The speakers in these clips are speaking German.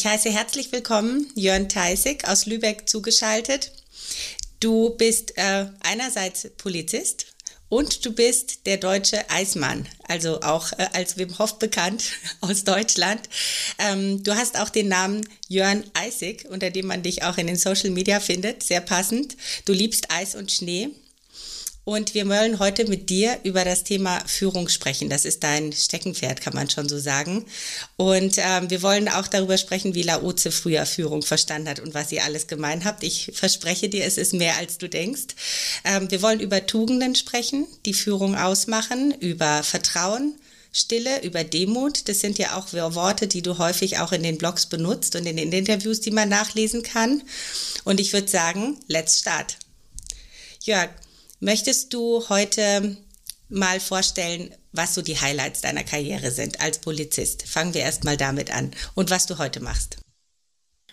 Ich heiße herzlich willkommen Jörn Theisig aus Lübeck zugeschaltet. Du bist äh, einerseits Polizist und du bist der deutsche Eismann, also auch äh, als Wim Hof bekannt aus Deutschland. Ähm, du hast auch den Namen Jörn Eisig, unter dem man dich auch in den Social Media findet, sehr passend. Du liebst Eis und Schnee. Und wir wollen heute mit dir über das Thema Führung sprechen. Das ist dein Steckenpferd, kann man schon so sagen. Und ähm, wir wollen auch darüber sprechen, wie Laoze früher Führung verstanden hat und was ihr alles gemein habt. Ich verspreche dir, es ist mehr, als du denkst. Ähm, wir wollen über Tugenden sprechen, die Führung ausmachen, über Vertrauen, Stille, über Demut. Das sind ja auch Worte, die du häufig auch in den Blogs benutzt und in den Interviews, die man nachlesen kann. Und ich würde sagen, let's start. Jörg, Möchtest du heute mal vorstellen, was so die Highlights deiner Karriere sind als Polizist? Fangen wir erst mal damit an und was du heute machst.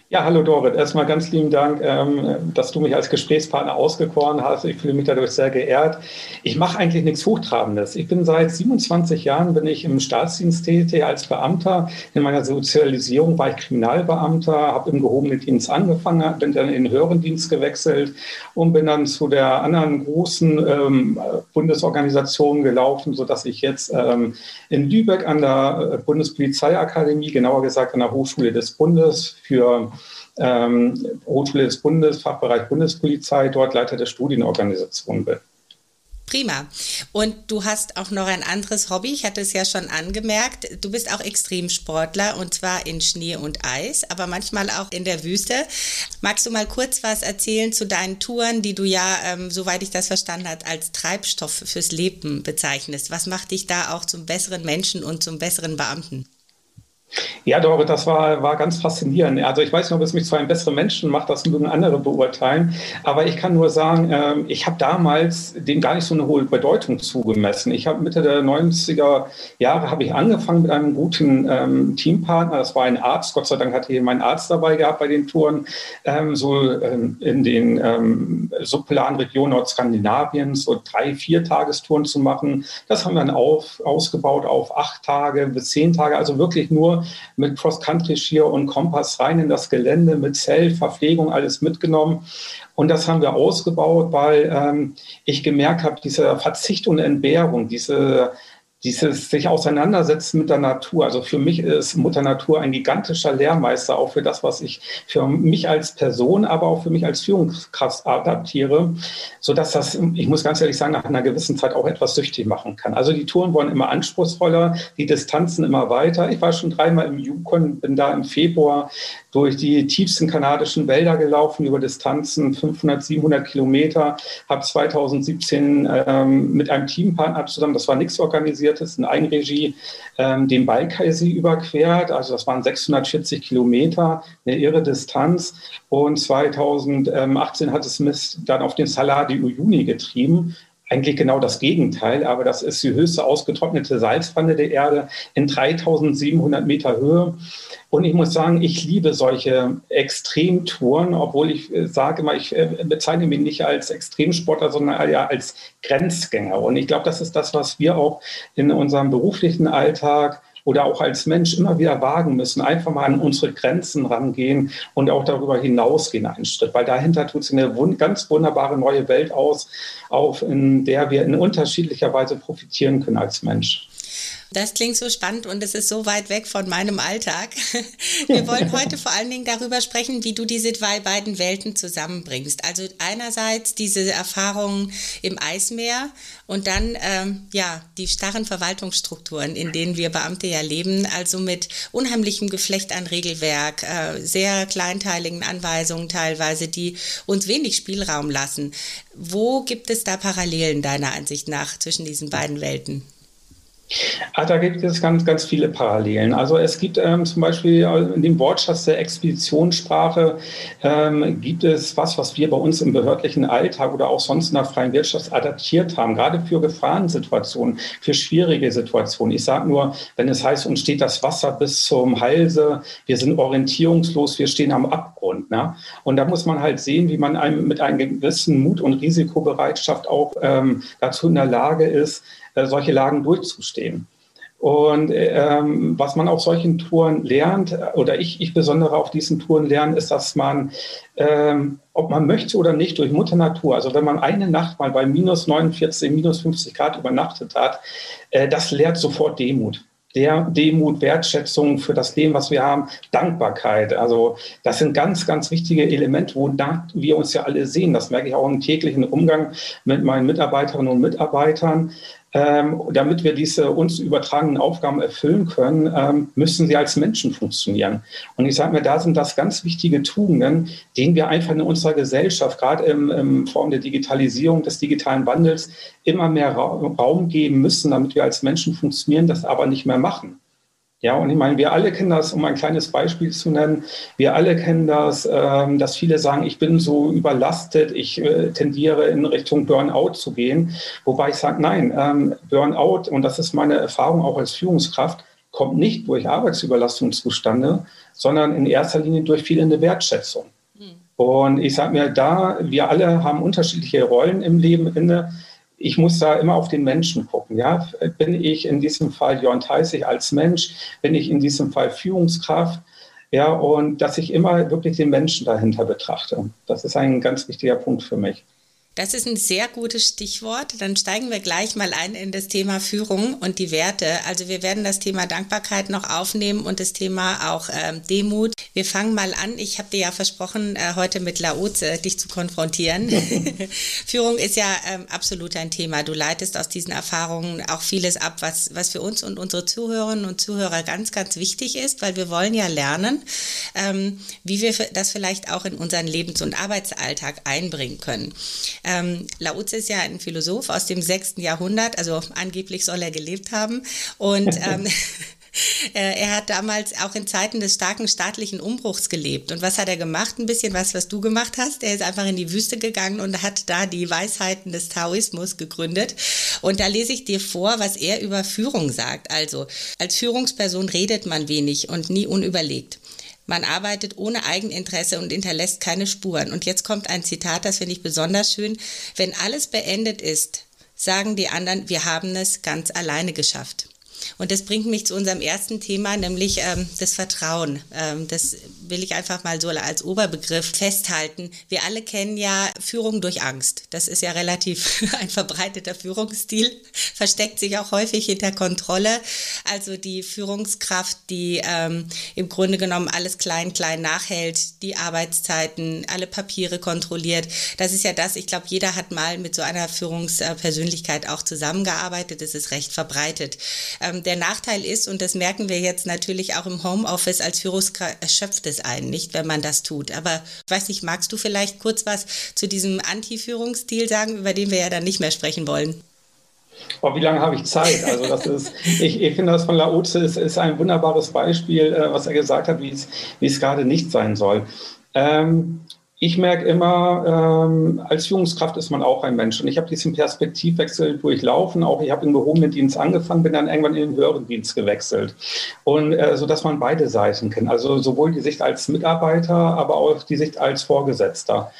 Ja, hallo Dorit. Erstmal ganz lieben Dank, ähm, dass du mich als Gesprächspartner ausgekoren hast. Ich fühle mich dadurch sehr geehrt. Ich mache eigentlich nichts Hochtrabendes. Ich bin seit 27 Jahren bin ich im Staatsdienst tätig als Beamter. In meiner Sozialisierung war ich Kriminalbeamter, habe im gehobenen Dienst angefangen, bin dann in den höheren Dienst gewechselt und bin dann zu der anderen großen ähm, Bundesorganisation gelaufen, sodass ich jetzt ähm, in Lübeck an der Bundespolizeiakademie, genauer gesagt an der Hochschule des Bundes für ähm, Hochschule des Bundes, Fachbereich Bundespolizei, dort Leiter der Studienorganisation bin. Prima. Und du hast auch noch ein anderes Hobby. Ich hatte es ja schon angemerkt. Du bist auch Extremsportler und zwar in Schnee und Eis, aber manchmal auch in der Wüste. Magst du mal kurz was erzählen zu deinen Touren, die du ja, ähm, soweit ich das verstanden habe, als Treibstoff fürs Leben bezeichnest? Was macht dich da auch zum besseren Menschen und zum besseren Beamten? Ja, Dorit, das war, war ganz faszinierend. Also ich weiß nicht, ob es mich zu einem besseren Menschen macht, das mögen andere beurteilen. Aber ich kann nur sagen, äh, ich habe damals dem gar nicht so eine hohe Bedeutung zugemessen. Ich habe Mitte der 90er Jahre habe ich angefangen mit einem guten ähm, Teampartner. Das war ein Arzt. Gott sei Dank hatte ich meinen Arzt dabei gehabt bei den Touren. Ähm, so ähm, in den ähm, subpolaren Regionen Nordskandinaviens so drei, vier Tagestouren zu machen. Das haben wir dann auf, ausgebaut auf acht Tage bis zehn Tage. Also wirklich nur mit Cross-Country-Skier und Kompass rein in das Gelände, mit Zelt, Verpflegung, alles mitgenommen. Und das haben wir ausgebaut, weil ähm, ich gemerkt habe, diese Verzicht und Entbehrung, diese dieses sich auseinandersetzen mit der Natur. Also für mich ist Mutter Natur ein gigantischer Lehrmeister, auch für das, was ich für mich als Person, aber auch für mich als Führungskraft adaptiere, sodass das, ich muss ganz ehrlich sagen, nach einer gewissen Zeit auch etwas süchtig machen kann. Also die Touren wurden immer anspruchsvoller, die Distanzen immer weiter. Ich war schon dreimal im Yukon, bin da im Februar durch die tiefsten kanadischen Wälder gelaufen, über Distanzen 500, 700 Kilometer, habe 2017 ähm, mit einem Teampartner zusammen, das war nichts Organisiertes, in Eigenregie, ähm, den Balkaisee überquert. Also das waren 640 Kilometer, eine irre Distanz. Und 2018 hat es mich dann auf den Salar di Uyuni getrieben eigentlich genau das Gegenteil, aber das ist die höchste ausgetrocknete Salzpfanne der Erde in 3700 Meter Höhe. Und ich muss sagen, ich liebe solche Extremtouren, obwohl ich äh, sage immer, ich äh, bezeichne mich nicht als Extremsportler, sondern ja als Grenzgänger. Und ich glaube, das ist das, was wir auch in unserem beruflichen Alltag oder auch als Mensch immer wieder wagen müssen, einfach mal an unsere Grenzen rangehen und auch darüber hinausgehen einen Schritt, weil dahinter tut sich eine ganz wunderbare neue Welt aus, auf in der wir in unterschiedlicher Weise profitieren können als Mensch. Das klingt so spannend und es ist so weit weg von meinem Alltag. Wir wollen heute vor allen Dingen darüber sprechen, wie du diese zwei beiden Welten zusammenbringst. Also einerseits diese Erfahrungen im Eismeer und dann ähm, ja die starren Verwaltungsstrukturen, in denen wir Beamte ja leben, also mit unheimlichem Geflecht an Regelwerk, äh, sehr kleinteiligen Anweisungen teilweise, die uns wenig Spielraum lassen. Wo gibt es da Parallelen deiner Ansicht nach zwischen diesen beiden Welten? Ah, da gibt es ganz, ganz viele Parallelen. Also es gibt ähm, zum Beispiel in dem Wortschatz der Expeditionssprache ähm, gibt es was, was wir bei uns im behördlichen Alltag oder auch sonst in der freien Wirtschaft adaptiert haben, gerade für Gefahrensituationen, für schwierige Situationen. Ich sage nur, wenn es heißt, uns steht das Wasser bis zum Halse, wir sind orientierungslos, wir stehen am Abgrund. Ne? Und da muss man halt sehen, wie man einem mit einem gewissen Mut und Risikobereitschaft auch ähm, dazu in der Lage ist, äh, solche Lagen durchzustehen. Und ähm, was man auf solchen Touren lernt, oder ich, ich besondere auf diesen Touren lerne, ist, dass man, ähm, ob man möchte oder nicht, durch Mutter Natur, also wenn man eine Nacht mal bei minus 49, minus 50 Grad übernachtet hat, äh, das lehrt sofort Demut. Der Demut, Wertschätzung für das Leben, was wir haben, Dankbarkeit. Also das sind ganz, ganz wichtige Elemente, wonach wir uns ja alle sehen. Das merke ich auch im täglichen Umgang mit meinen Mitarbeiterinnen und Mitarbeitern. Ähm, damit wir diese uns übertragenen Aufgaben erfüllen können, ähm, müssen sie als Menschen funktionieren. Und ich sage mir, da sind das ganz wichtige Tugenden, denen wir einfach in unserer Gesellschaft, gerade in, in Form der Digitalisierung, des digitalen Wandels, immer mehr Raum geben müssen, damit wir als Menschen funktionieren, das aber nicht mehr machen. Ja, und ich meine, wir alle kennen das, um ein kleines Beispiel zu nennen, wir alle kennen das, ähm, dass viele sagen, ich bin so überlastet, ich äh, tendiere in Richtung Burnout zu gehen. Wobei ich sage, nein, ähm, Burnout, und das ist meine Erfahrung auch als Führungskraft, kommt nicht durch Arbeitsüberlastung zustande, sondern in erster Linie durch fehlende Wertschätzung. Hm. Und ich sage mir, da wir alle haben unterschiedliche Rollen im Leben inne, ich muss da immer auf den Menschen gucken. Ja? Bin ich in diesem Fall Jörn Theisig als Mensch? Bin ich in diesem Fall Führungskraft? Ja, und dass ich immer wirklich den Menschen dahinter betrachte. Das ist ein ganz wichtiger Punkt für mich. Das ist ein sehr gutes Stichwort. Dann steigen wir gleich mal ein in das Thema Führung und die Werte. Also wir werden das Thema Dankbarkeit noch aufnehmen und das Thema auch ähm, Demut. Wir fangen mal an. Ich habe dir ja versprochen, äh, heute mit Laoze dich zu konfrontieren. Führung ist ja ähm, absolut ein Thema. Du leitest aus diesen Erfahrungen auch vieles ab, was, was für uns und unsere Zuhörerinnen und Zuhörer ganz, ganz wichtig ist, weil wir wollen ja lernen, ähm, wie wir das vielleicht auch in unseren Lebens- und Arbeitsalltag einbringen können. Ähm, Laozi ist ja ein Philosoph aus dem 6. Jahrhundert, also angeblich soll er gelebt haben. Und ähm, äh, er hat damals auch in Zeiten des starken staatlichen Umbruchs gelebt. Und was hat er gemacht? Ein bisschen was, was du gemacht hast. Er ist einfach in die Wüste gegangen und hat da die Weisheiten des Taoismus gegründet. Und da lese ich dir vor, was er über Führung sagt. Also, als Führungsperson redet man wenig und nie unüberlegt. Man arbeitet ohne Eigeninteresse und hinterlässt keine Spuren. Und jetzt kommt ein Zitat, das finde ich besonders schön. Wenn alles beendet ist, sagen die anderen, wir haben es ganz alleine geschafft. Und das bringt mich zu unserem ersten Thema, nämlich ähm, das Vertrauen. Ähm, das will ich einfach mal so als Oberbegriff festhalten. Wir alle kennen ja Führung durch Angst. Das ist ja relativ ein verbreiteter Führungsstil, versteckt sich auch häufig hinter Kontrolle. Also die Führungskraft, die ähm, im Grunde genommen alles klein, klein nachhält, die Arbeitszeiten, alle Papiere kontrolliert. Das ist ja das, ich glaube, jeder hat mal mit so einer Führungspersönlichkeit auch zusammengearbeitet. Das ist recht verbreitet. Ähm, der Nachteil ist, und das merken wir jetzt natürlich auch im Homeoffice als Führungskraft, erschöpft es einen nicht, wenn man das tut. Aber ich weiß nicht, magst du vielleicht kurz was zu diesem Anti-Führungsstil sagen, über den wir ja dann nicht mehr sprechen wollen? Oh, wie lange habe ich Zeit? Also das ist, ich, ich finde das von Laoze ist, ist ein wunderbares Beispiel, äh, was er gesagt hat, wie es, wie es gerade nicht sein soll. Ähm, ich merke immer, ähm, als Führungskraft ist man auch ein Mensch. Und ich habe diesen Perspektivwechsel durchlaufen. Auch ich habe im gehobenen Dienst angefangen, bin dann irgendwann in den höheren Dienst gewechselt. Und äh, so dass man beide Seiten kennt. Also sowohl die Sicht als Mitarbeiter, aber auch die Sicht als Vorgesetzter.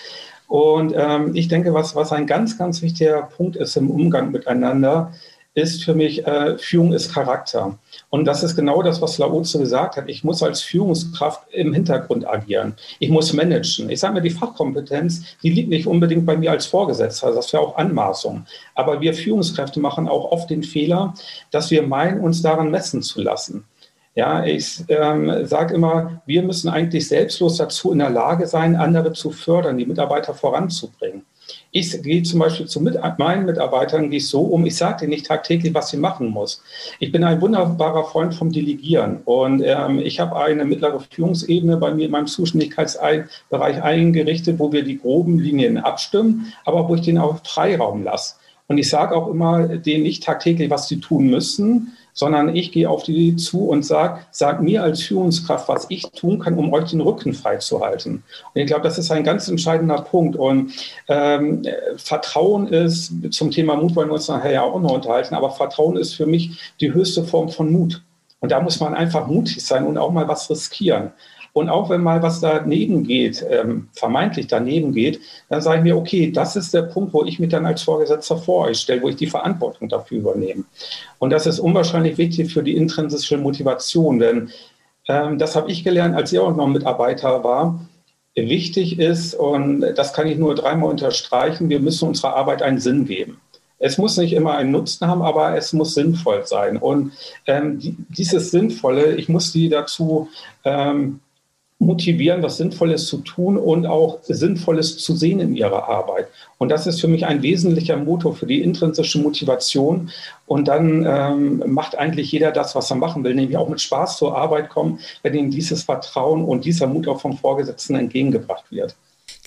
Und ähm, ich denke, was, was ein ganz, ganz wichtiger Punkt ist im Umgang miteinander, ist für mich, äh, Führung ist Charakter. Und das ist genau das, was Laoze gesagt hat. Ich muss als Führungskraft im Hintergrund agieren. Ich muss managen. Ich sage mir, die Fachkompetenz, die liegt nicht unbedingt bei mir als Vorgesetzter. Das wäre auch Anmaßung. Aber wir Führungskräfte machen auch oft den Fehler, dass wir meinen, uns daran messen zu lassen. Ja, ich ähm, sage immer, wir müssen eigentlich selbstlos dazu in der Lage sein, andere zu fördern, die Mitarbeiter voranzubringen. Ich gehe zum Beispiel zu mit, meinen Mitarbeitern gehe ich so um, ich sage denen nicht tagtäglich, was sie machen muss. Ich bin ein wunderbarer Freund vom Delegieren und ähm, ich habe eine mittlere Führungsebene bei mir in meinem Zuständigkeitsbereich eingerichtet, wo wir die groben Linien abstimmen, aber wo ich den auch Freiraum lasse. Und ich sage auch immer denen nicht tagtäglich, was sie tun müssen, sondern ich gehe auf die zu und sage, sag mir als Führungskraft, was ich tun kann, um euch den Rücken freizuhalten. Und ich glaube, das ist ein ganz entscheidender Punkt. Und ähm, Vertrauen ist, zum Thema Mut wollen wir uns nachher ja auch noch unterhalten, aber Vertrauen ist für mich die höchste Form von Mut. Und da muss man einfach mutig sein und auch mal was riskieren. Und auch wenn mal was daneben geht, ähm, vermeintlich daneben geht, dann sage ich mir, okay, das ist der Punkt, wo ich mich dann als Vorgesetzter vor euch stelle, wo ich die Verantwortung dafür übernehme. Und das ist unwahrscheinlich wichtig für die intrinsische Motivation, denn ähm, das habe ich gelernt, als ich auch noch Mitarbeiter war. Wichtig ist, und das kann ich nur dreimal unterstreichen, wir müssen unserer Arbeit einen Sinn geben. Es muss nicht immer einen Nutzen haben, aber es muss sinnvoll sein. Und ähm, die, dieses Sinnvolle, ich muss die dazu ähm, motivieren, was Sinnvolles zu tun und auch Sinnvolles zu sehen in ihrer Arbeit. Und das ist für mich ein wesentlicher Motor für die intrinsische Motivation. Und dann ähm, macht eigentlich jeder das, was er machen will, nämlich auch mit Spaß zur Arbeit kommen, wenn ihm dieses Vertrauen und dieser Mut auch vom Vorgesetzten entgegengebracht wird.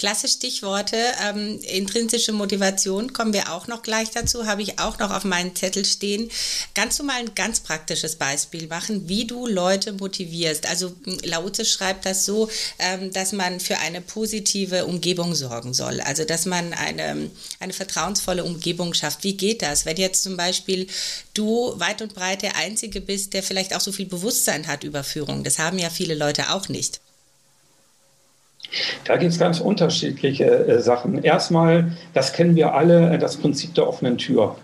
Klasse Stichworte. Ähm, intrinsische Motivation kommen wir auch noch gleich dazu, habe ich auch noch auf meinem Zettel stehen. Kannst du mal ein ganz praktisches Beispiel machen, wie du Leute motivierst? Also Laute schreibt das so, ähm, dass man für eine positive Umgebung sorgen soll. Also dass man eine, eine vertrauensvolle Umgebung schafft. Wie geht das? Wenn jetzt zum Beispiel du weit und breit der Einzige bist, der vielleicht auch so viel Bewusstsein hat über Führung. Das haben ja viele Leute auch nicht. Da gibt es ganz unterschiedliche äh, Sachen. Erstmal, das kennen wir alle, äh, das Prinzip der offenen Tür.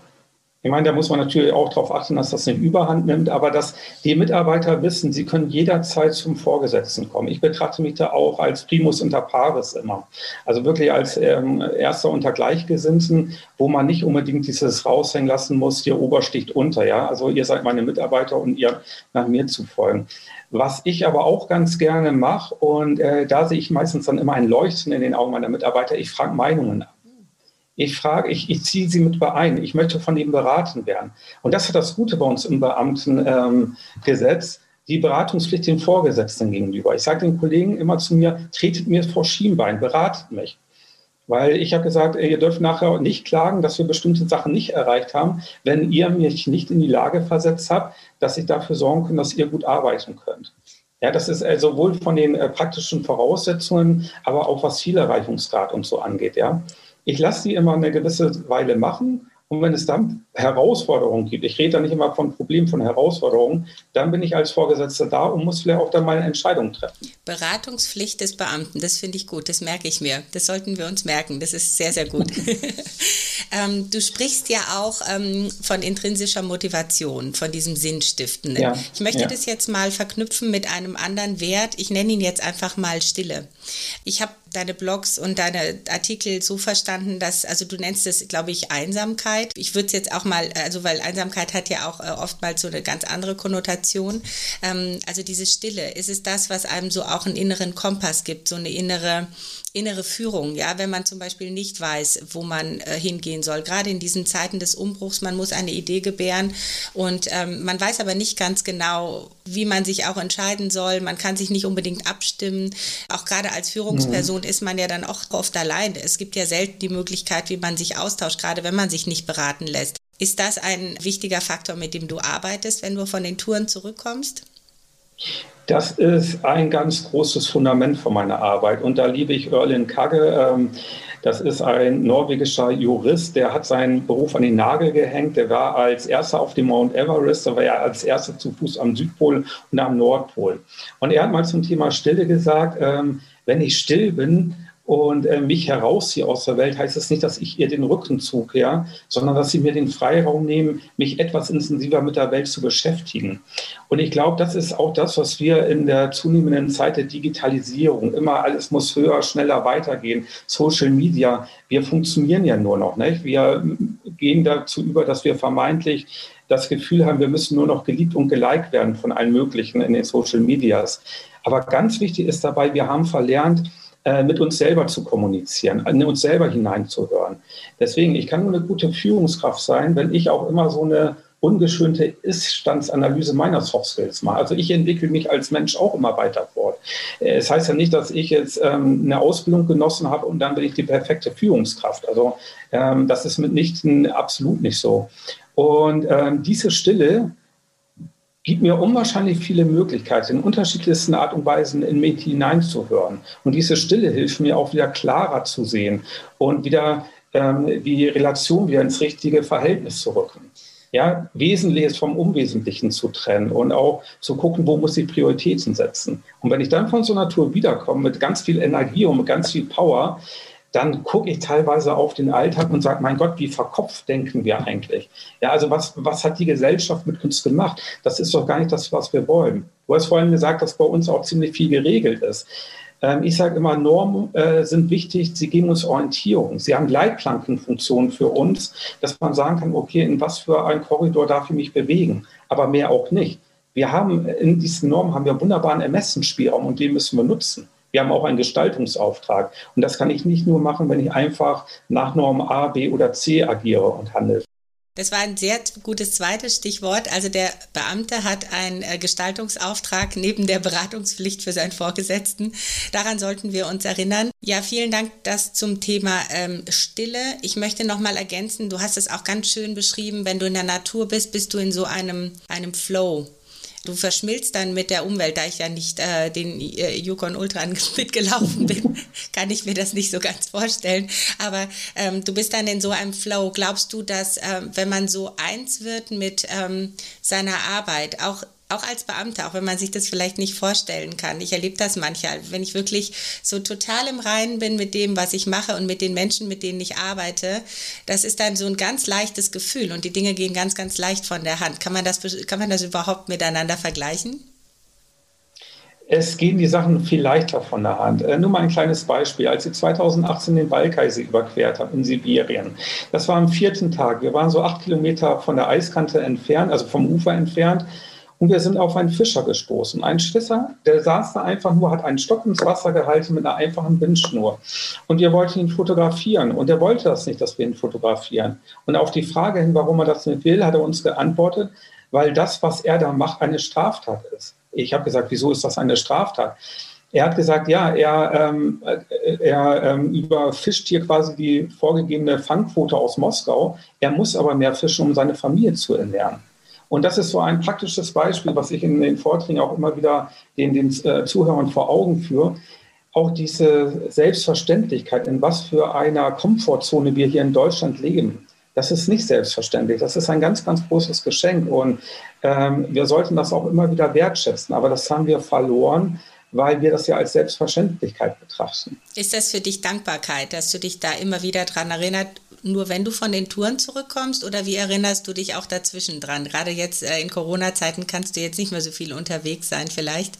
Ich meine, da muss man natürlich auch darauf achten, dass das nicht überhand nimmt, aber dass die Mitarbeiter wissen, sie können jederzeit zum Vorgesetzten kommen. Ich betrachte mich da auch als Primus inter pares immer. Also wirklich als ähm, Erster unter Gleichgesinnten, wo man nicht unbedingt dieses raushängen lassen muss, hier Obersticht unter. Ja? Also ihr seid meine Mitarbeiter und ihr nach mir zu folgen. Was ich aber auch ganz gerne mache, und äh, da sehe ich meistens dann immer ein Leuchten in den Augen meiner Mitarbeiter, ich frage Meinungen ab. Ich frage, ich, ich ziehe sie mit ein. Ich möchte von ihnen beraten werden. Und das hat das Gute bei uns im Beamtengesetz. Ähm, die Beratungspflicht den Vorgesetzten gegenüber. Ich sage den Kollegen immer zu mir, tretet mir vor Schienbein, beratet mich. Weil ich habe gesagt, ihr dürft nachher nicht klagen, dass wir bestimmte Sachen nicht erreicht haben, wenn ihr mich nicht in die Lage versetzt habt, dass ich dafür sorgen kann, dass ihr gut arbeiten könnt. Ja, das ist äh, sowohl von den äh, praktischen Voraussetzungen, aber auch was Zielerreichungsgrad und so angeht. Ja, ich lasse sie immer eine gewisse Weile machen und wenn es dann Herausforderungen gibt, ich rede da nicht immer von Problemen, von Herausforderungen, dann bin ich als Vorgesetzter da und muss vielleicht auch dann meine Entscheidung treffen. Beratungspflicht des Beamten, das finde ich gut, das merke ich mir. Das sollten wir uns merken, das ist sehr, sehr gut. ähm, du sprichst ja auch ähm, von intrinsischer Motivation, von diesem Sinnstiften. Ja, ich möchte ja. das jetzt mal verknüpfen mit einem anderen Wert. Ich nenne ihn jetzt einfach mal Stille. Ich habe deine Blogs und deine Artikel so verstanden, dass, also du nennst es, glaube ich, Einsamkeit. Ich würde es jetzt auch mal, also weil Einsamkeit hat ja auch äh, oftmals so eine ganz andere Konnotation. Ähm, also diese Stille, ist es das, was einem so auch einen inneren Kompass gibt, so eine innere innere Führung, ja, wenn man zum Beispiel nicht weiß, wo man äh, hingehen soll. Gerade in diesen Zeiten des Umbruchs, man muss eine Idee gebären und ähm, man weiß aber nicht ganz genau, wie man sich auch entscheiden soll. Man kann sich nicht unbedingt abstimmen. Auch gerade als Führungsperson mhm. ist man ja dann auch oft allein. Es gibt ja selten die Möglichkeit, wie man sich austauscht, gerade wenn man sich nicht beraten lässt. Ist das ein wichtiger Faktor, mit dem du arbeitest, wenn du von den Touren zurückkommst? Das ist ein ganz großes Fundament von meiner Arbeit. Und da liebe ich Erlin Kagge. Ähm, das ist ein norwegischer Jurist, der hat seinen Beruf an den Nagel gehängt. Der war als erster auf dem Mount Everest, da war er als erster zu Fuß am Südpol und am Nordpol. Und er hat mal zum Thema Stille gesagt, ähm, wenn ich still bin, und äh, mich herausziehe aus der Welt, heißt es das nicht, dass ich ihr den Rücken zukehre, sondern dass sie mir den Freiraum nehmen, mich etwas intensiver mit der Welt zu beschäftigen. Und ich glaube, das ist auch das, was wir in der zunehmenden Zeit der Digitalisierung, immer alles muss höher, schneller weitergehen, Social Media, wir funktionieren ja nur noch. Nicht? Wir gehen dazu über, dass wir vermeintlich das Gefühl haben, wir müssen nur noch geliebt und geliked werden von allen möglichen in den Social Medias. Aber ganz wichtig ist dabei, wir haben verlernt, äh, mit uns selber zu kommunizieren, in uns selber hineinzuhören. Deswegen, ich kann nur eine gute Führungskraft sein, wenn ich auch immer so eine ungeschönte Ist-Standsanalyse meiner Soft Skills mache. Also ich entwickle mich als Mensch auch immer weiter fort. Äh, es heißt ja nicht, dass ich jetzt ähm, eine Ausbildung genossen habe und dann bin ich die perfekte Führungskraft. Also ähm, das ist mitnichten absolut nicht so. Und ähm, diese Stille gibt mir unwahrscheinlich viele Möglichkeiten, in unterschiedlichsten Art und Weisen in mich hineinzuhören. Und diese Stille hilft mir auch wieder klarer zu sehen und wieder ähm, die Relation wieder ins richtige Verhältnis zu rücken. Ja, Wesentliches vom Unwesentlichen zu trennen und auch zu gucken, wo muss ich Prioritäten setzen. Und wenn ich dann von so einer Tour wiederkomme mit ganz viel Energie und mit ganz viel Power, dann gucke ich teilweise auf den Alltag und sage, mein Gott, wie verkopft denken wir eigentlich? Ja, also was, was hat die Gesellschaft mit uns gemacht? Das ist doch gar nicht das, was wir wollen. Du hast vorhin gesagt, dass bei uns auch ziemlich viel geregelt ist. Ähm, ich sage immer, Normen äh, sind wichtig, sie geben uns Orientierung. Sie haben Leitplankenfunktionen für uns, dass man sagen kann, okay, in was für ein Korridor darf ich mich bewegen, aber mehr auch nicht. Wir haben in diesen Normen haben wir wunderbaren Ermessensspielraum und den müssen wir nutzen. Wir haben auch einen Gestaltungsauftrag. Und das kann ich nicht nur machen, wenn ich einfach nach Norm A, B oder C agiere und handle. Das war ein sehr gutes zweites Stichwort. Also der Beamte hat einen äh, Gestaltungsauftrag neben der Beratungspflicht für seinen Vorgesetzten. Daran sollten wir uns erinnern. Ja, vielen Dank das zum Thema ähm, Stille. Ich möchte noch mal ergänzen, du hast es auch ganz schön beschrieben, wenn du in der Natur bist, bist du in so einem, einem Flow du verschmilzt dann mit der Umwelt. Da ich ja nicht äh, den äh, Yukon Ultra mitgelaufen bin, kann ich mir das nicht so ganz vorstellen. Aber ähm, du bist dann in so einem Flow. Glaubst du, dass äh, wenn man so eins wird mit ähm, seiner Arbeit, auch auch als Beamter, auch wenn man sich das vielleicht nicht vorstellen kann. Ich erlebe das manchmal, wenn ich wirklich so total im Reinen bin mit dem, was ich mache und mit den Menschen, mit denen ich arbeite. Das ist dann so ein ganz leichtes Gefühl und die Dinge gehen ganz, ganz leicht von der Hand. Kann man das, kann man das überhaupt miteinander vergleichen? Es gehen die Sachen viel leichter von der Hand. Äh, nur mal ein kleines Beispiel. Als ich 2018 den Balkaise überquert habe in Sibirien, das war am vierten Tag. Wir waren so acht Kilometer von der Eiskante entfernt, also vom Ufer entfernt. Und wir sind auf einen Fischer gestoßen. Ein Fischer, der saß da einfach nur, hat einen Stock ins Wasser gehalten mit einer einfachen Bindschnur. Und wir wollten ihn fotografieren. Und er wollte das nicht, dass wir ihn fotografieren. Und auf die Frage hin, warum er das nicht will, hat er uns geantwortet, weil das, was er da macht, eine Straftat ist. Ich habe gesagt, wieso ist das eine Straftat? Er hat gesagt, ja, er, ähm, er ähm, überfischt hier quasi die vorgegebene Fangquote aus Moskau. Er muss aber mehr fischen, um seine Familie zu ernähren. Und das ist so ein praktisches Beispiel, was ich in den Vorträgen auch immer wieder den, den äh, Zuhörern vor Augen führe. Auch diese Selbstverständlichkeit, in was für einer Komfortzone wir hier in Deutschland leben. Das ist nicht selbstverständlich. Das ist ein ganz, ganz großes Geschenk. Und ähm, wir sollten das auch immer wieder wertschätzen. Aber das haben wir verloren, weil wir das ja als Selbstverständlichkeit betrachten. Ist das für dich Dankbarkeit, dass du dich da immer wieder daran erinnert, nur wenn du von den Touren zurückkommst oder wie erinnerst du dich auch dazwischen dran? Gerade jetzt äh, in Corona-Zeiten kannst du jetzt nicht mehr so viel unterwegs sein vielleicht.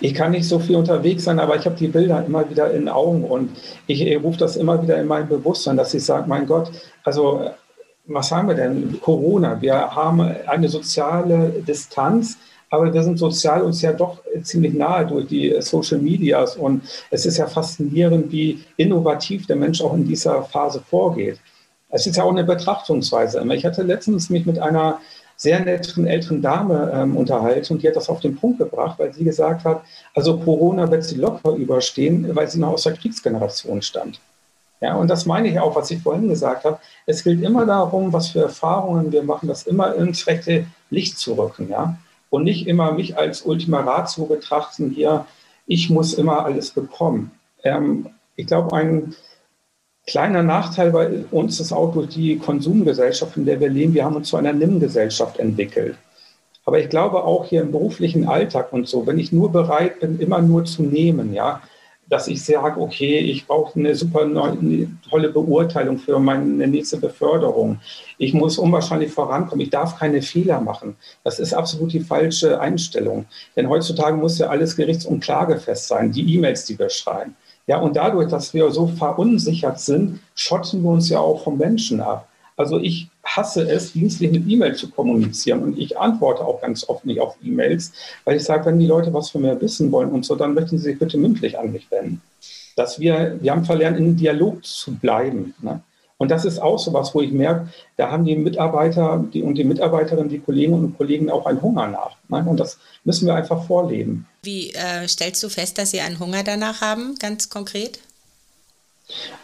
Ich kann nicht so viel unterwegs sein, aber ich habe die Bilder immer wieder in den Augen und ich, ich rufe das immer wieder in mein Bewusstsein, dass ich sage, mein Gott, also was haben wir denn? Corona, wir haben eine soziale Distanz, aber wir sind sozial uns ja doch ziemlich nahe durch die Social Medias und es ist ja faszinierend, wie innovativ der Mensch auch in dieser Phase vorgeht. Es ist ja auch eine Betrachtungsweise Ich hatte letztens mich mit einer sehr netten älteren Dame ähm, unterhalten und die hat das auf den Punkt gebracht, weil sie gesagt hat, also Corona wird sie locker überstehen, weil sie noch aus der Kriegsgeneration stammt. Ja, und das meine ich auch, was ich vorhin gesagt habe. Es gilt immer darum, was für Erfahrungen wir machen, das immer ins rechte Licht zu rücken. Ja? Und nicht immer mich als Ultima Ratio betrachten, hier, ich muss immer alles bekommen. Ähm, ich glaube, ein kleiner Nachteil bei uns ist auch durch die Konsumgesellschaft, in der wir leben, wir haben uns zu einer Nimm-Gesellschaft entwickelt. Aber ich glaube auch hier im beruflichen Alltag und so, wenn ich nur bereit bin, immer nur zu nehmen, ja, dass ich sage, okay, ich brauche eine super eine tolle Beurteilung für meine nächste Beförderung. Ich muss unwahrscheinlich vorankommen. Ich darf keine Fehler machen. Das ist absolut die falsche Einstellung. Denn heutzutage muss ja alles gerichts- und klagefest sein, die E-Mails, die wir schreiben. Ja, und dadurch, dass wir so verunsichert sind, schotten wir uns ja auch vom Menschen ab. Also ich hasse es, dienstlich mit E-Mail zu kommunizieren und ich antworte auch ganz oft nicht auf E-Mails, weil ich sage, wenn die Leute was von mir wissen wollen und so, dann möchten sie sich bitte mündlich an mich wenden. Dass wir, wir haben verlernt, in Dialog zu bleiben. Ne? Und das ist auch so was, wo ich merke, da haben die Mitarbeiter die, und die Mitarbeiterinnen, die Kolleginnen und Kollegen auch einen Hunger nach. Ne? Und das müssen wir einfach vorleben. Wie äh, stellst du fest, dass sie einen Hunger danach haben, ganz konkret?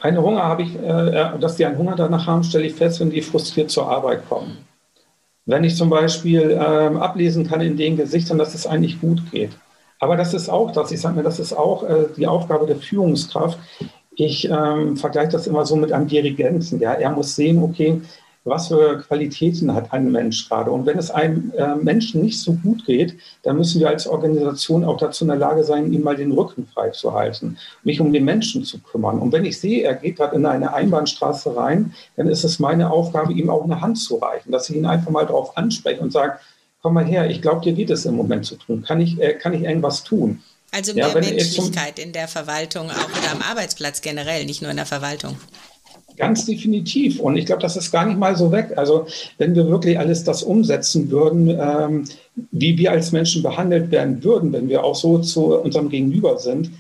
Einen Hunger habe ich, äh, dass die einen Hunger danach haben, stelle ich fest, wenn die frustriert zur Arbeit kommen. Wenn ich zum Beispiel ähm, ablesen kann in den Gesichtern, dass es eigentlich gut geht. Aber das ist auch das, ich sage mir, das ist auch äh, die Aufgabe der Führungskraft. Ich ähm, vergleiche das immer so mit einem Dirigenten. Ja? Er muss sehen, okay, was für Qualitäten hat ein Mensch gerade. Und wenn es einem äh, Menschen nicht so gut geht, dann müssen wir als Organisation auch dazu in der Lage sein, ihm mal den Rücken frei zu halten, mich um den Menschen zu kümmern. Und wenn ich sehe, er geht gerade in eine Einbahnstraße rein, dann ist es meine Aufgabe, ihm auch eine Hand zu reichen, dass ich ihn einfach mal darauf anspreche und sage, komm mal her, ich glaube, dir geht es im Moment zu tun. Kann ich, äh, kann ich irgendwas tun? Also mehr ja, Menschlichkeit in der Verwaltung, auch oder am Arbeitsplatz generell, nicht nur in der Verwaltung. Ganz definitiv. Und ich glaube, das ist gar nicht mal so weg. Also wenn wir wirklich alles das umsetzen würden, ähm, wie wir als Menschen behandelt werden würden, wenn wir auch so zu unserem Gegenüber sind,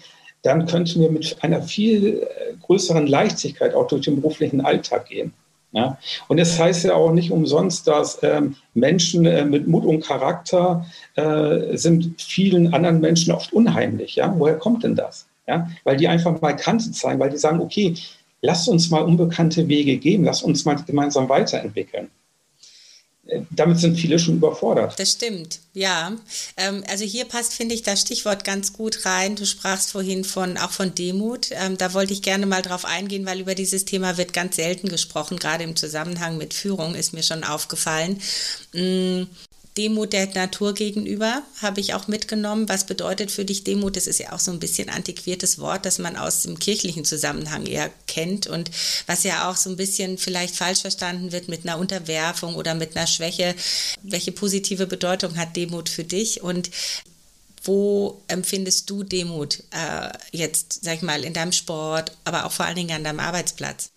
dann könnten wir mit einer viel äh, größeren Leichtigkeit auch durch den beruflichen Alltag gehen. Ja? Und es das heißt ja auch nicht umsonst, dass ähm, Menschen äh, mit Mut und Charakter äh, sind vielen anderen Menschen oft unheimlich. Ja? Woher kommt denn das? Ja? Weil die einfach mal Kante zeigen, weil die sagen, okay, Lass uns mal unbekannte Wege gehen, lass uns mal gemeinsam weiterentwickeln. Äh, damit sind viele schon überfordert. Das stimmt, ja. Ähm, also hier passt, finde ich, das Stichwort ganz gut rein. Du sprachst vorhin von auch von Demut. Ähm, da wollte ich gerne mal drauf eingehen, weil über dieses Thema wird ganz selten gesprochen, gerade im Zusammenhang mit Führung ist mir schon aufgefallen. Demut der Natur gegenüber habe ich auch mitgenommen. Was bedeutet für dich Demut? Das ist ja auch so ein bisschen antiquiertes Wort, das man aus dem kirchlichen Zusammenhang eher kennt und was ja auch so ein bisschen vielleicht falsch verstanden wird mit einer Unterwerfung oder mit einer Schwäche. Welche positive Bedeutung hat Demut für dich und wo empfindest du Demut äh, jetzt, sag ich mal, in deinem Sport, aber auch vor allen Dingen an deinem Arbeitsplatz?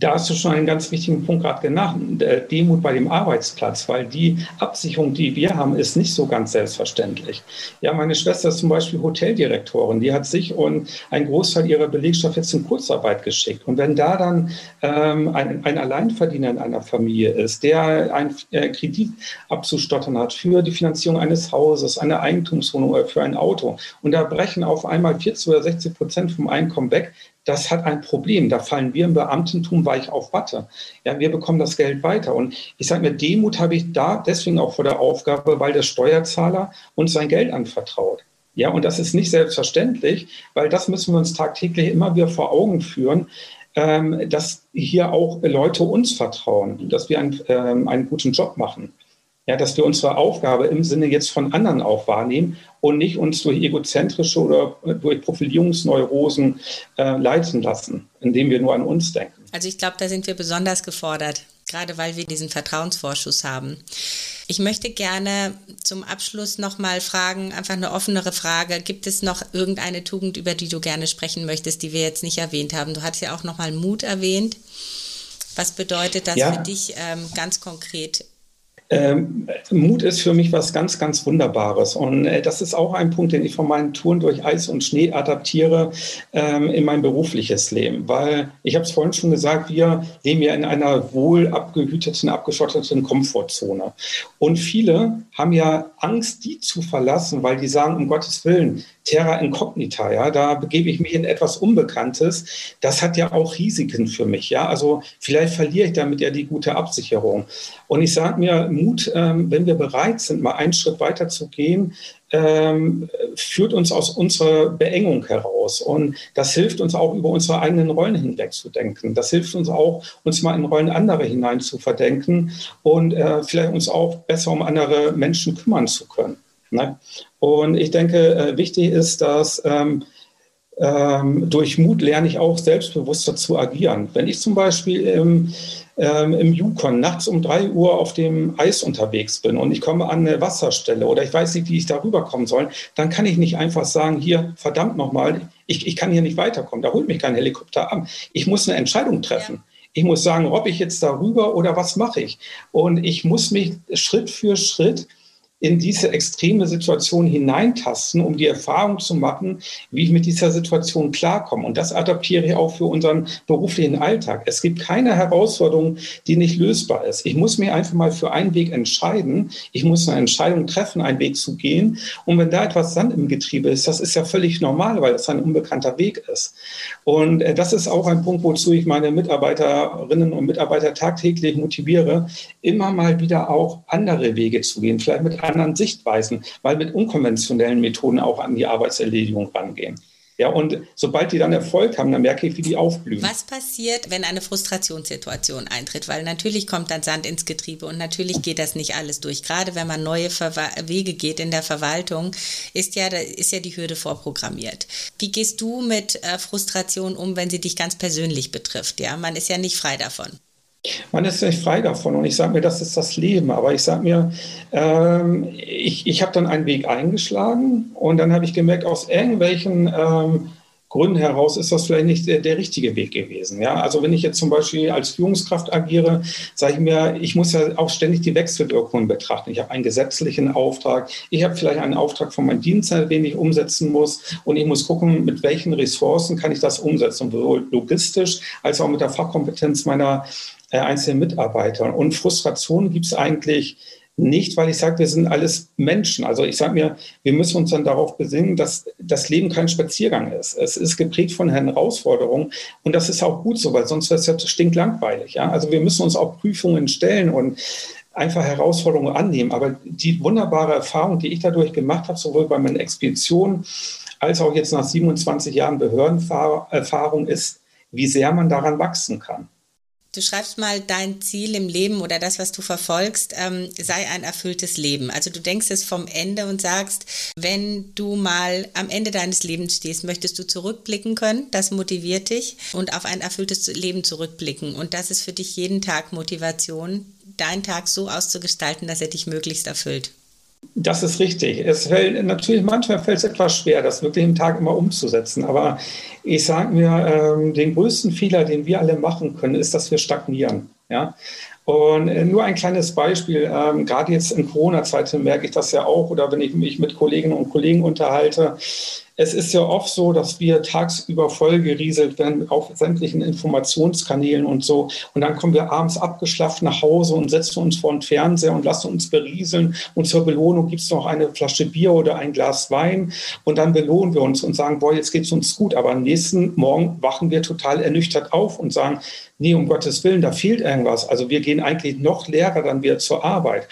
Da hast du schon einen ganz wichtigen Punkt gerade genannt, Demut bei dem Arbeitsplatz, weil die Absicherung, die wir haben, ist nicht so ganz selbstverständlich. Ja, meine Schwester ist zum Beispiel Hoteldirektorin, die hat sich und einen Großteil ihrer Belegschaft jetzt in Kurzarbeit geschickt. Und wenn da dann ähm, ein, ein Alleinverdiener in einer Familie ist, der einen äh, Kredit abzustottern hat für die Finanzierung eines Hauses, eine Eigentumswohnung oder für ein Auto, und da brechen auf einmal 40 oder 60 Prozent vom Einkommen weg, das hat ein Problem. Da fallen wir im Beamtentum weich auf Watte. Ja, wir bekommen das Geld weiter. Und ich sage mir, Demut habe ich da deswegen auch vor der Aufgabe, weil der Steuerzahler uns sein Geld anvertraut. Ja, und das ist nicht selbstverständlich, weil das müssen wir uns tagtäglich immer wieder vor Augen führen, ähm, dass hier auch Leute uns vertrauen, dass wir einen, ähm, einen guten Job machen ja, dass wir unsere Aufgabe im Sinne jetzt von anderen auch wahrnehmen und nicht uns durch egozentrische oder durch Profilierungsneurosen äh, leiten lassen, indem wir nur an uns denken. Also ich glaube, da sind wir besonders gefordert, gerade weil wir diesen Vertrauensvorschuss haben. Ich möchte gerne zum Abschluss nochmal fragen, einfach eine offenere Frage. Gibt es noch irgendeine Tugend, über die du gerne sprechen möchtest, die wir jetzt nicht erwähnt haben? Du hattest ja auch nochmal Mut erwähnt. Was bedeutet das ja. für dich ähm, ganz konkret ähm, Mut ist für mich was ganz, ganz Wunderbares. Und äh, das ist auch ein Punkt, den ich von meinen Touren durch Eis und Schnee adaptiere ähm, in mein berufliches Leben. Weil ich habe es vorhin schon gesagt, wir leben ja in einer wohl abgehüteten, abgeschotteten Komfortzone. Und viele haben ja Angst, die zu verlassen, weil die sagen, um Gottes Willen, Terra Incognita, ja, da begebe ich mich in etwas Unbekanntes. Das hat ja auch Risiken für mich, ja. Also vielleicht verliere ich damit ja die gute Absicherung. Und ich sage mir, Mut, ähm, wenn wir bereit sind, mal einen Schritt weiter zu gehen, ähm, führt uns aus unserer Beengung heraus. Und das hilft uns auch, über unsere eigenen Rollen hinweg zu denken. Das hilft uns auch, uns mal in Rollen anderer hinein zu verdenken und äh, vielleicht uns auch besser um andere Menschen kümmern zu können. Ne? Und ich denke, äh, wichtig ist, dass ähm, ähm, durch Mut lerne ich auch selbstbewusster zu agieren. Wenn ich zum Beispiel im, ähm, im Yukon nachts um drei Uhr auf dem Eis unterwegs bin und ich komme an eine Wasserstelle oder ich weiß nicht, wie ich darüber kommen soll, dann kann ich nicht einfach sagen, hier, verdammt nochmal, ich, ich kann hier nicht weiterkommen, da holt mich kein Helikopter ab. Ich muss eine Entscheidung treffen. Ja. Ich muss sagen, ob ich jetzt darüber oder was mache ich. Und ich muss mich Schritt für Schritt in diese extreme Situation hineintasten, um die Erfahrung zu machen, wie ich mit dieser Situation klarkomme. Und das adaptiere ich auch für unseren beruflichen Alltag. Es gibt keine Herausforderung, die nicht lösbar ist. Ich muss mir einfach mal für einen Weg entscheiden. Ich muss eine Entscheidung treffen, einen Weg zu gehen. Und wenn da etwas Sand im Getriebe ist, das ist ja völlig normal, weil das ein unbekannter Weg ist. Und äh, das ist auch ein Punkt, wozu ich meine Mitarbeiterinnen und Mitarbeiter tagtäglich motiviere, immer mal wieder auch andere Wege zu gehen, vielleicht mit anderen Sichtweisen, weil mit unkonventionellen Methoden auch an die Arbeitserledigung rangehen. Ja, und sobald die dann Erfolg haben, dann merke ich, wie die aufblühen. Was passiert, wenn eine Frustrationssituation eintritt? Weil natürlich kommt dann Sand ins Getriebe und natürlich geht das nicht alles durch. Gerade wenn man neue Verwa Wege geht in der Verwaltung, ist ja, ist ja die Hürde vorprogrammiert. Wie gehst du mit äh, Frustration um, wenn sie dich ganz persönlich betrifft? Ja, man ist ja nicht frei davon. Man ist nicht frei davon und ich sage mir, das ist das Leben. Aber ich sage mir, ähm, ich, ich habe dann einen Weg eingeschlagen und dann habe ich gemerkt, aus irgendwelchen ähm, Gründen heraus ist das vielleicht nicht der, der, richtige Weg gewesen. Ja? Also wenn ich jetzt zum Beispiel als Führungskraft agiere, sage ich mir, ich muss ja auch ständig die Wechselwirkungen betrachten. Ich habe einen gesetzlichen Auftrag, ich habe vielleicht einen Auftrag von meinem Dienst, den ich umsetzen muss und ich muss gucken, mit welchen Ressourcen kann ich das umsetzen, sowohl logistisch als auch mit der Fachkompetenz meiner äh, einzelnen Mitarbeiter. Und Frustration gibt es eigentlich nicht, weil ich sage, wir sind alles Menschen. Also ich sage mir, wir müssen uns dann darauf besinnen, dass das Leben kein Spaziergang ist. Es ist geprägt von Herausforderungen und das ist auch gut so, weil sonst wäre es ja stinklangweilig. Ja? Also wir müssen uns auch Prüfungen stellen und einfach Herausforderungen annehmen. Aber die wunderbare Erfahrung, die ich dadurch gemacht habe, sowohl bei meinen Expeditionen als auch jetzt nach 27 Jahren Behördenerfahrung, ist, wie sehr man daran wachsen kann. Du schreibst mal, dein Ziel im Leben oder das, was du verfolgst, ähm, sei ein erfülltes Leben. Also du denkst es vom Ende und sagst, wenn du mal am Ende deines Lebens stehst, möchtest du zurückblicken können. Das motiviert dich und auf ein erfülltes Leben zurückblicken. Und das ist für dich jeden Tag Motivation, deinen Tag so auszugestalten, dass er dich möglichst erfüllt. Das ist richtig. Es fällt natürlich manchmal fällt es etwas schwer, das wirklich im Tag immer umzusetzen. Aber ich sage mir, ähm, den größten Fehler, den wir alle machen können, ist, dass wir stagnieren. Ja? Und äh, nur ein kleines Beispiel, ähm, gerade jetzt in Corona-Zeiten merke ich das ja auch, oder wenn ich mich mit Kolleginnen und Kollegen unterhalte, es ist ja oft so, dass wir tagsüber vollgerieselt werden auf sämtlichen Informationskanälen und so. Und dann kommen wir abends abgeschlafft nach Hause und setzen uns vor den Fernseher und lassen uns berieseln. Und zur Belohnung gibt es noch eine Flasche Bier oder ein Glas Wein. Und dann belohnen wir uns und sagen, boah, jetzt geht es uns gut. Aber am nächsten Morgen wachen wir total ernüchtert auf und sagen, nee, um Gottes Willen, da fehlt irgendwas. Also wir gehen eigentlich noch leerer dann wieder zur Arbeit.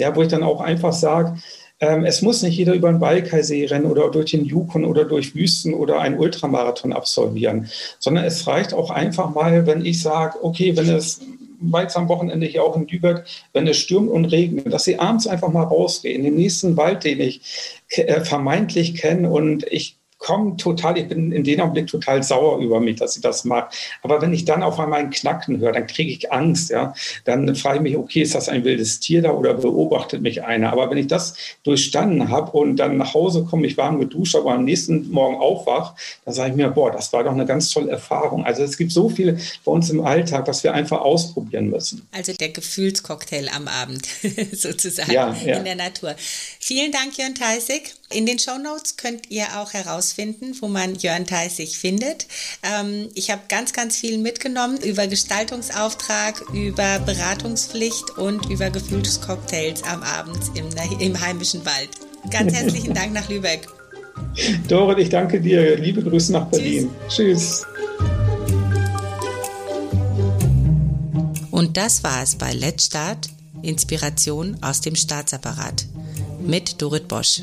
Ja, wo ich dann auch einfach sage, ähm, es muss nicht jeder über den Balkaisee rennen oder durch den Yukon oder durch Wüsten oder einen Ultramarathon absolvieren, sondern es reicht auch einfach mal, wenn ich sage, okay, wenn es weil am Wochenende hier auch in Lübeck, wenn es stürmt und regnet, dass sie abends einfach mal rausgehen, in den nächsten Wald, den ich äh, vermeintlich kenne und ich komme total, ich bin in dem Augenblick total sauer über mich, dass ich das mache. Aber wenn ich dann auf einmal ein Knacken höre, dann kriege ich Angst, ja. Dann frage ich mich, okay, ist das ein wildes Tier da oder beobachtet mich einer? Aber wenn ich das durchstanden habe und dann nach Hause komme, ich warm geduscht, aber am nächsten Morgen aufwach, dann sage ich mir, boah, das war doch eine ganz tolle Erfahrung. Also es gibt so viel bei uns im Alltag, was wir einfach ausprobieren müssen. Also der Gefühlscocktail am Abend sozusagen ja, ja. in der Natur. Vielen Dank, Jörn Theisig. In den Show Notes könnt ihr auch herausfinden, wo man Jörn Theisig findet. Ähm, ich habe ganz, ganz viel mitgenommen über Gestaltungsauftrag, über Beratungspflicht und über Gefühlscocktails am Abend im, im heimischen Wald. Ganz herzlichen Dank nach Lübeck. Dorit, ich danke dir. Liebe Grüße nach Berlin. Tschüss. Tschüss. Und das war es bei Let's Start, Inspiration aus dem Staatsapparat mit Dorit Bosch.